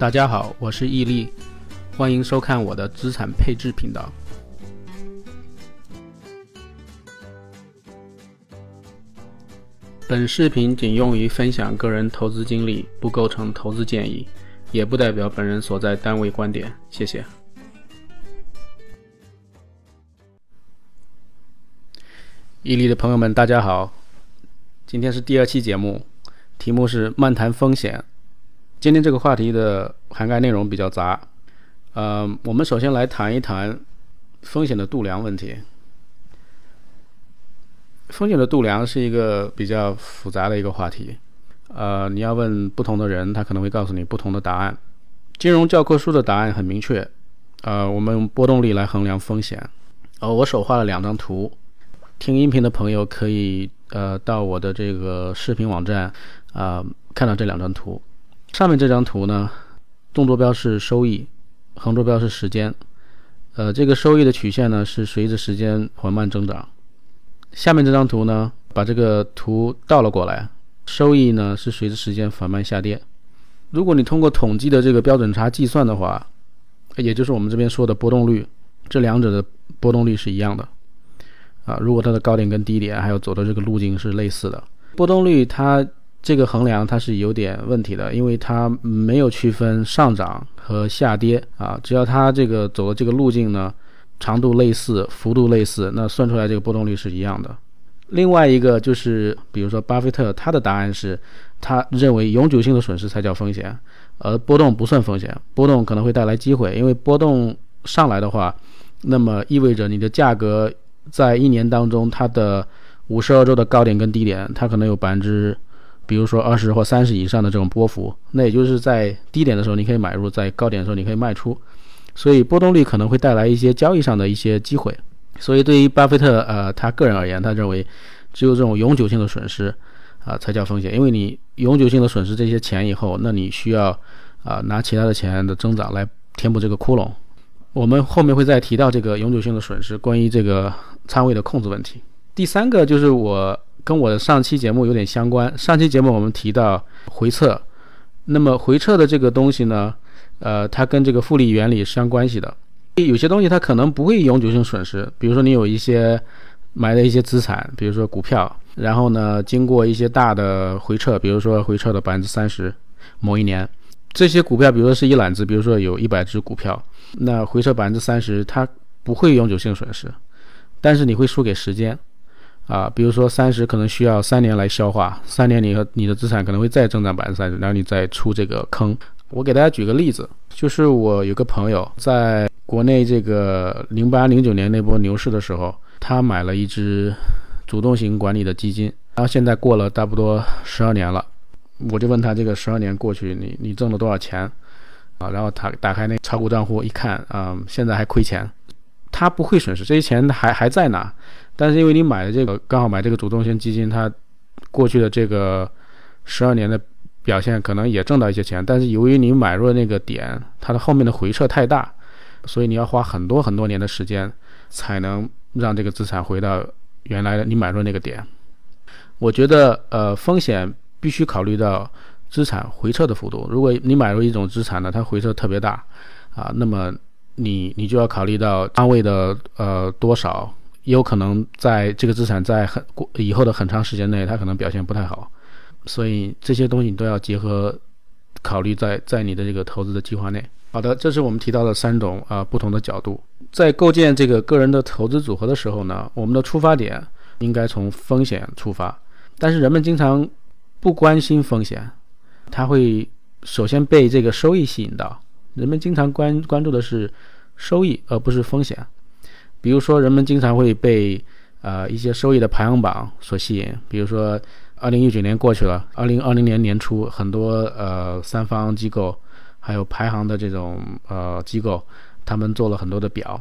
大家好，我是毅力，欢迎收看我的资产配置频道。本视频仅用于分享个人投资经历，不构成投资建议，也不代表本人所在单位观点。谢谢。伊利的朋友们，大家好，今天是第二期节目，题目是漫谈风险。今天这个话题的涵盖内容比较杂，呃，我们首先来谈一谈风险的度量问题。风险的度量是一个比较复杂的一个话题，呃，你要问不同的人，他可能会告诉你不同的答案。金融教科书的答案很明确，呃，我们用波动率来衡量风险。呃，我手画了两张图。听音频的朋友可以呃到我的这个视频网站啊看到这两张图。上面这张图呢，纵坐标是收益，横坐标是时间。呃，这个收益的曲线呢是随着时间缓慢增长。下面这张图呢，把这个图倒了过来，收益呢是随着时间缓慢下跌。如果你通过统计的这个标准差计算的话，也就是我们这边说的波动率，这两者的波动率是一样的。啊，如果它的高点跟低点还有走的这个路径是类似的，波动率它这个衡量它是有点问题的，因为它没有区分上涨和下跌啊，只要它这个走的这个路径呢，长度类似，幅度类似，那算出来这个波动率是一样的。另外一个就是，比如说巴菲特他的答案是，他认为永久性的损失才叫风险，而波动不算风险，波动可能会带来机会，因为波动上来的话，那么意味着你的价格。在一年当中，它的五十二周的高点跟低点，它可能有百分之，比如说二十或三十以上的这种波幅。那也就是在低点的时候你可以买入，在高点的时候你可以卖出。所以波动率可能会带来一些交易上的一些机会。所以对于巴菲特呃他个人而言，他认为只有这种永久性的损失啊才叫风险，因为你永久性的损失这些钱以后，那你需要啊拿其他的钱的增长来填补这个窟窿。我们后面会再提到这个永久性的损失，关于这个仓位的控制问题。第三个就是我跟我的上期节目有点相关。上期节目我们提到回撤，那么回撤的这个东西呢，呃，它跟这个复利原理是相关系的。有些东西它可能不会永久性损失，比如说你有一些买的一些资产，比如说股票，然后呢，经过一些大的回撤，比如说回撤的百分之三十，某一年，这些股票，比如说是一揽子，比如说有一百只股票。那回撤百分之三十，它不会永久性损失，但是你会输给时间，啊，比如说三十可能需要三年来消化，三年你和你的资产可能会再增长百分之三十，然后你再出这个坑。我给大家举个例子，就是我有个朋友在国内这个零八零九年那波牛市的时候，他买了一只主动型管理的基金，然后现在过了差不多十二年了，我就问他这个十二年过去，你你挣了多少钱？啊，然后他打开那炒股账户一看，啊，现在还亏钱，他不会损失，这些钱还还在呢，但是因为你买的这个刚好买这个主动型基金，它过去的这个十二年的表现可能也挣到一些钱，但是由于你买入的那个点，它的后面的回撤太大，所以你要花很多很多年的时间才能让这个资产回到原来的你买入那个点。我觉得，呃，风险必须考虑到。资产回撤的幅度，如果你买入一种资产呢，它回撤特别大，啊，那么你你就要考虑到仓位的呃多少，也有可能在这个资产在很过以后的很长时间内，它可能表现不太好，所以这些东西你都要结合考虑在在你的这个投资的计划内。好的，这是我们提到的三种啊不同的角度，在构建这个个人的投资组合的时候呢，我们的出发点应该从风险出发，但是人们经常不关心风险。他会首先被这个收益吸引到，人们经常关关注的是收益而不是风险。比如说，人们经常会被呃一些收益的排行榜所吸引。比如说，二零一九年过去了，二零二零年年初，很多呃三方机构还有排行的这种呃机构，他们做了很多的表，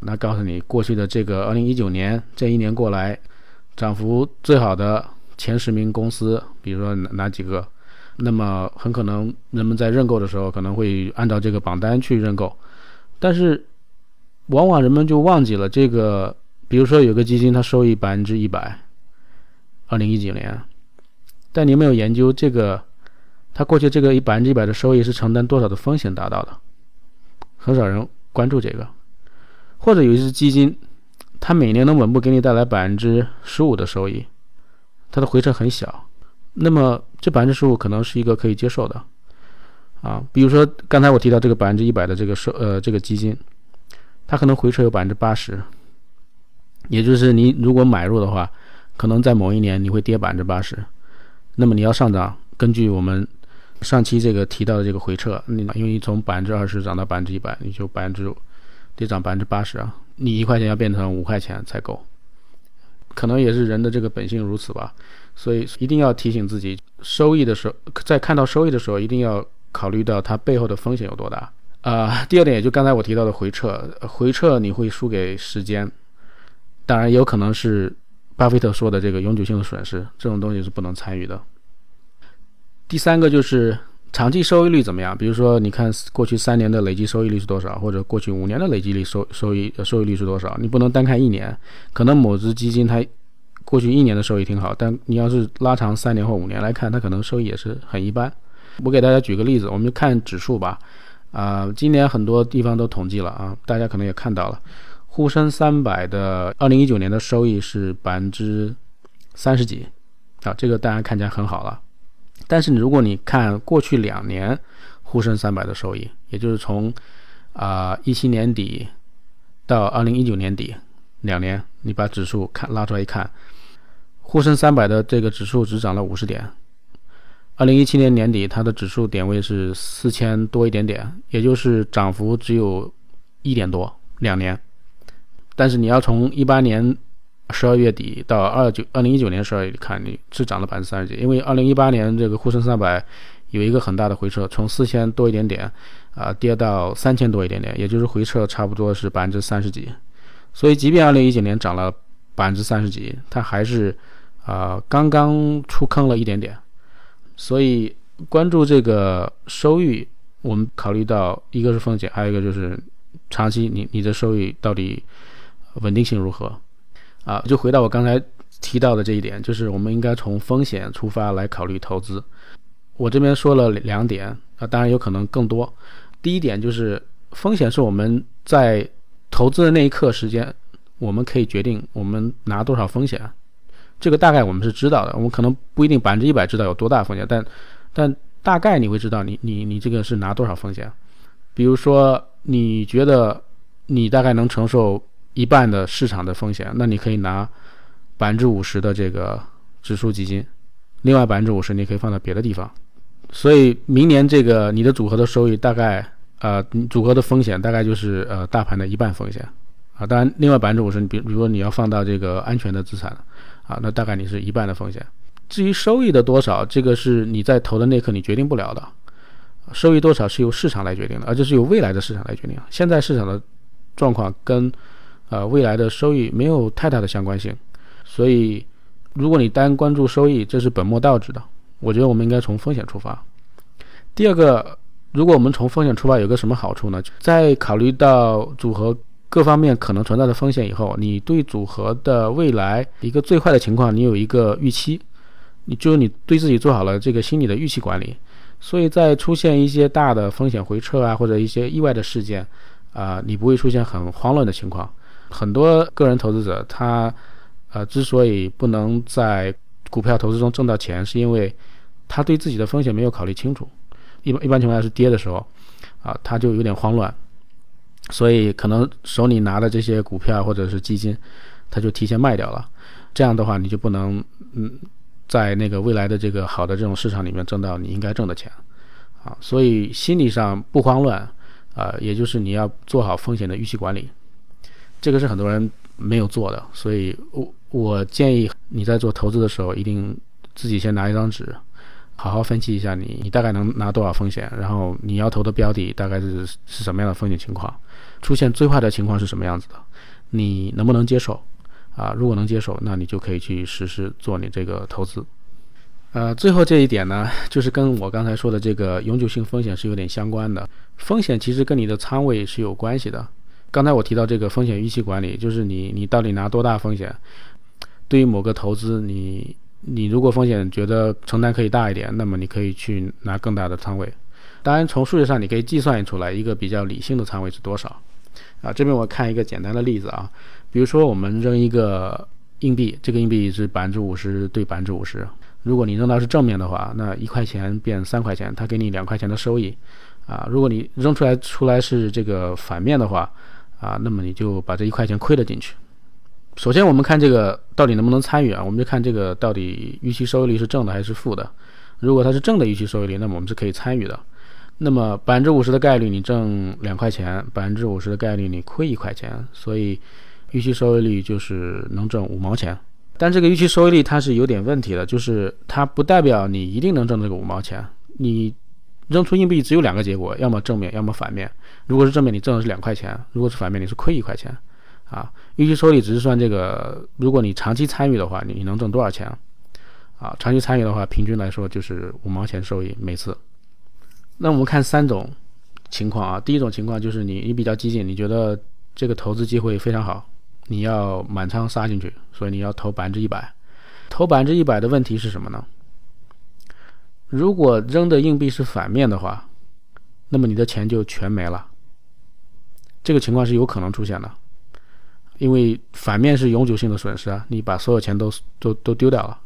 那告诉你过去的这个二零一九年这一年过来，涨幅最好的前十名公司，比如说哪哪几个。那么很可能人们在认购的时候可能会按照这个榜单去认购，但是往往人们就忘记了这个，比如说有个基金它收益百分之一百，二零一九年，但你没有研究这个它过去这个一百分之一百的收益是承担多少的风险达到的？很少人关注这个。或者有一只基金，它每年能稳步给你带来百分之十五的收益，它的回撤很小，那么这百分之十五可能是一个可以接受的。啊，比如说刚才我提到这个百分之一百的这个收呃这个基金，它可能回撤有百分之八十，也就是你如果买入的话，可能在某一年你会跌百分之八十，那么你要上涨，根据我们上期这个提到的这个回撤，你因为你从百分之二十涨到百分之一百，你就百分之得涨百分之八十啊，你一块钱要变成五块钱才够，可能也是人的这个本性如此吧，所以一定要提醒自己，收益的时候，在看到收益的时候，一定要。考虑到它背后的风险有多大。啊？第二点，也就刚才我提到的回撤，回撤你会输给时间，当然也有可能是巴菲特说的这个永久性的损失，这种东西是不能参与的。第三个就是长期收益率怎么样？比如说，你看过去三年的累计收益率是多少，或者过去五年的累计率收收益收益率是多少？你不能单看一年，可能某只基金它过去一年的收益挺好，但你要是拉长三年或五年来看，它可能收益也是很一般。我给大家举个例子，我们就看指数吧。啊，今年很多地方都统计了啊，大家可能也看到了，沪深三百的二零一九年的收益是百分之三十几，啊，这个大家看起来很好了。但是如果你看过去两年沪深三百的收益，也就是从啊一七年底到二零一九年底两年，你把指数看拉出来一看，沪深三百的这个指数只涨了五十点。二零一七年年底，它的指数点位是四千多一点点，也就是涨幅只有一点多，两年。但是你要从一八年十二月底到二九二零一九年十二月底看，你是涨了百分之三十几。因为二零一八年这个沪深三百有一个很大的回撤，从四千多一点点啊跌到三千多一点点，也就是回撤差不多是百分之三十几。所以，即便二零一九年涨了百分之三十几，它还是啊刚刚出坑了一点点。所以关注这个收益，我们考虑到一个是风险，还有一个就是长期你你的收益到底稳定性如何啊？就回到我刚才提到的这一点，就是我们应该从风险出发来考虑投资。我这边说了两点啊，当然有可能更多。第一点就是风险是我们在投资的那一刻时间，我们可以决定我们拿多少风险。这个大概我们是知道的，我们可能不一定百分之一百知道有多大风险，但但大概你会知道你你你这个是拿多少风险。比如说你觉得你大概能承受一半的市场的风险，那你可以拿百分之五十的这个指数基金，另外百分之五十你可以放到别的地方。所以明年这个你的组合的收益大概呃组合的风险大概就是呃大盘的一半风险啊，当然另外百分之五十你比比如说你要放到这个安全的资产。啊，那大概你是一半的风险。至于收益的多少，这个是你在投的那刻你决定不了的。收益多少是由市场来决定的，而且是由未来的市场来决定。现在市场的状况跟呃未来的收益没有太大的相关性，所以如果你单关注收益，这是本末倒置的。我觉得我们应该从风险出发。第二个，如果我们从风险出发，有个什么好处呢？在考虑到组合。各方面可能存在的风险以后，你对组合的未来一个最坏的情况，你有一个预期，你就你对自己做好了这个心理的预期管理，所以在出现一些大的风险回撤啊，或者一些意外的事件，啊，你不会出现很慌乱的情况。很多个人投资者他，呃，之所以不能在股票投资中挣到钱，是因为他对自己的风险没有考虑清楚。一般一般情况下是跌的时候，啊，他就有点慌乱。所以可能手里拿的这些股票或者是基金，他就提前卖掉了。这样的话，你就不能嗯，在那个未来的这个好的这种市场里面挣到你应该挣的钱啊。所以心理上不慌乱啊，也就是你要做好风险的预期管理，这个是很多人没有做的。所以我我建议你在做投资的时候，一定自己先拿一张纸。好好分析一下你，你大概能拿多少风险，然后你要投的标的大概是是什么样的风险情况，出现最坏的情况是什么样子的，你能不能接受？啊，如果能接受，那你就可以去实施做你这个投资。呃，最后这一点呢，就是跟我刚才说的这个永久性风险是有点相关的。风险其实跟你的仓位是有关系的。刚才我提到这个风险预期管理，就是你你到底拿多大风险？对于某个投资，你你如果风险觉得承担可以大一点，那么你可以去拿更大的仓位。当然，从数学上你可以计算出来一个比较理性的仓位是多少。啊，这边我看一个简单的例子啊，比如说我们扔一个硬币，这个硬币是百分之五十对百分之五十。如果你扔到是正面的话，那一块钱变三块钱，它给你两块钱的收益。啊，如果你扔出来出来是这个反面的话，啊，那么你就把这一块钱亏了进去。首先，我们看这个到底能不能参与啊？我们就看这个到底预期收益率是正的还是负的。如果它是正的预期收益率，那么我们是可以参与的。那么百分之五十的概率你挣两块钱，百分之五十的概率你亏一块钱，所以预期收益率就是能挣五毛钱。但这个预期收益率它是有点问题的，就是它不代表你一定能挣这个五毛钱。你扔出硬币只有两个结果，要么正面，要么反面。如果是正面，你挣的是两块钱；如果是反面，你是亏一块钱。啊，预期收益只是算这个，如果你长期参与的话，你能挣多少钱？啊，长期参与的话，平均来说就是五毛钱收益每次。那我们看三种情况啊，第一种情况就是你你比较激进，你觉得这个投资机会非常好，你要满仓杀进去，所以你要投百分之一百。投百分之一百的问题是什么呢？如果扔的硬币是反面的话，那么你的钱就全没了。这个情况是有可能出现的，因为反面是永久性的损失啊，你把所有钱都都都丢掉了。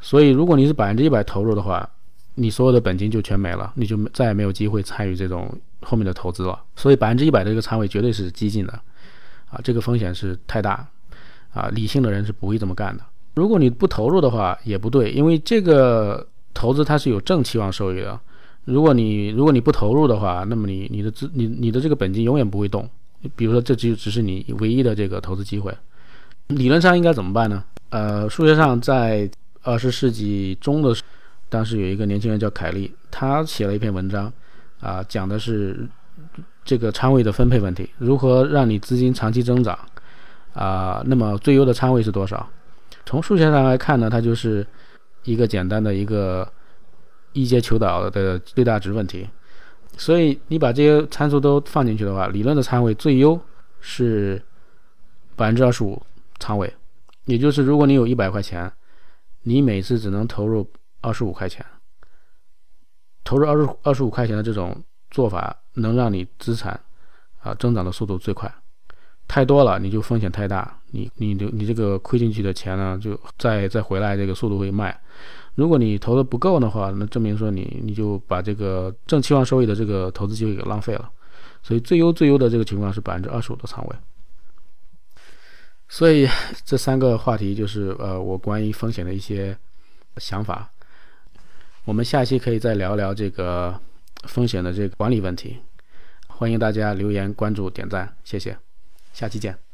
所以，如果你是百分之一百投入的话，你所有的本金就全没了，你就再也没有机会参与这种后面的投资了。所以，百分之一百的这个仓位绝对是激进的，啊，这个风险是太大，啊，理性的人是不会这么干的。如果你不投入的话，也不对，因为这个。投资它是有正期望收益的，如果你如果你不投入的话，那么你你的资你你的这个本金永远不会动。比如说，这只只是你唯一的这个投资机会。理论上应该怎么办呢？呃，数学上在二十世纪中的当时有一个年轻人叫凯利，他写了一篇文章，啊，讲的是这个仓位的分配问题，如何让你资金长期增长，啊，那么最优的仓位是多少？从数学上来看呢，它就是。一个简单的一个一阶求导的最大值问题，所以你把这些参数都放进去的话，理论的仓位最优是百分之二十五仓位，也就是如果你有一百块钱，你每次只能投入二十五块钱，投入二十二十五块钱的这种做法，能让你资产啊增长的速度最快。太多了，你就风险太大，你你的你这个亏进去的钱呢，就再再回来，这个速度会慢。如果你投的不够的话，那证明说你你就把这个正期望收益的这个投资机会给浪费了。所以最优最优的这个情况是百分之二十五的仓位。所以这三个话题就是呃我关于风险的一些想法。我们下期可以再聊聊这个风险的这个管理问题。欢迎大家留言、关注、点赞，谢谢。下期见。